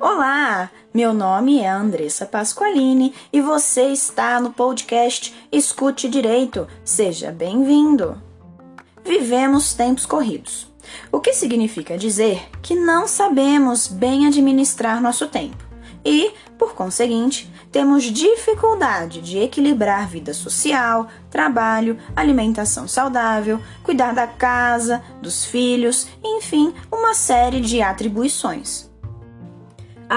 Olá, meu nome é Andressa Pasqualini e você está no podcast Escute Direito. Seja bem-vindo. Vivemos tempos corridos, o que significa dizer que não sabemos bem administrar nosso tempo e, por conseguinte, temos dificuldade de equilibrar vida social, trabalho, alimentação saudável, cuidar da casa, dos filhos, enfim, uma série de atribuições.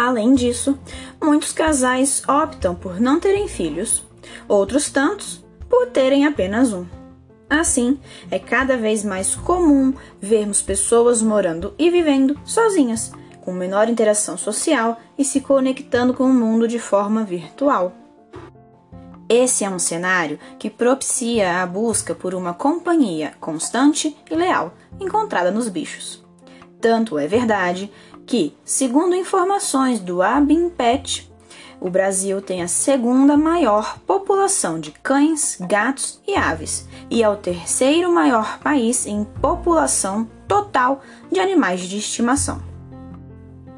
Além disso, muitos casais optam por não terem filhos, outros tantos por terem apenas um. Assim, é cada vez mais comum vermos pessoas morando e vivendo sozinhas, com menor interação social e se conectando com o mundo de forma virtual. Esse é um cenário que propicia a busca por uma companhia constante e leal encontrada nos bichos. Tanto é verdade que, segundo informações do Abimpet, o Brasil tem a segunda maior população de cães, gatos e aves e é o terceiro maior país em população total de animais de estimação.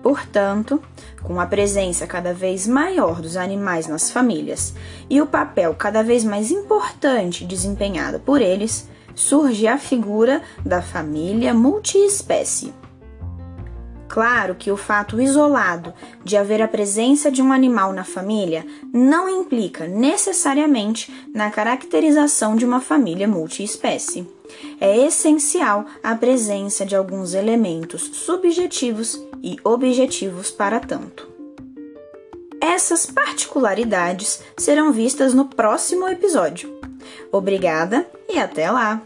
Portanto, com a presença cada vez maior dos animais nas famílias e o papel cada vez mais importante desempenhado por eles, surge a figura da família multiespécie Claro que o fato isolado de haver a presença de um animal na família não implica necessariamente na caracterização de uma família multiespécie. É essencial a presença de alguns elementos subjetivos e objetivos para tanto. Essas particularidades serão vistas no próximo episódio. Obrigada e até lá!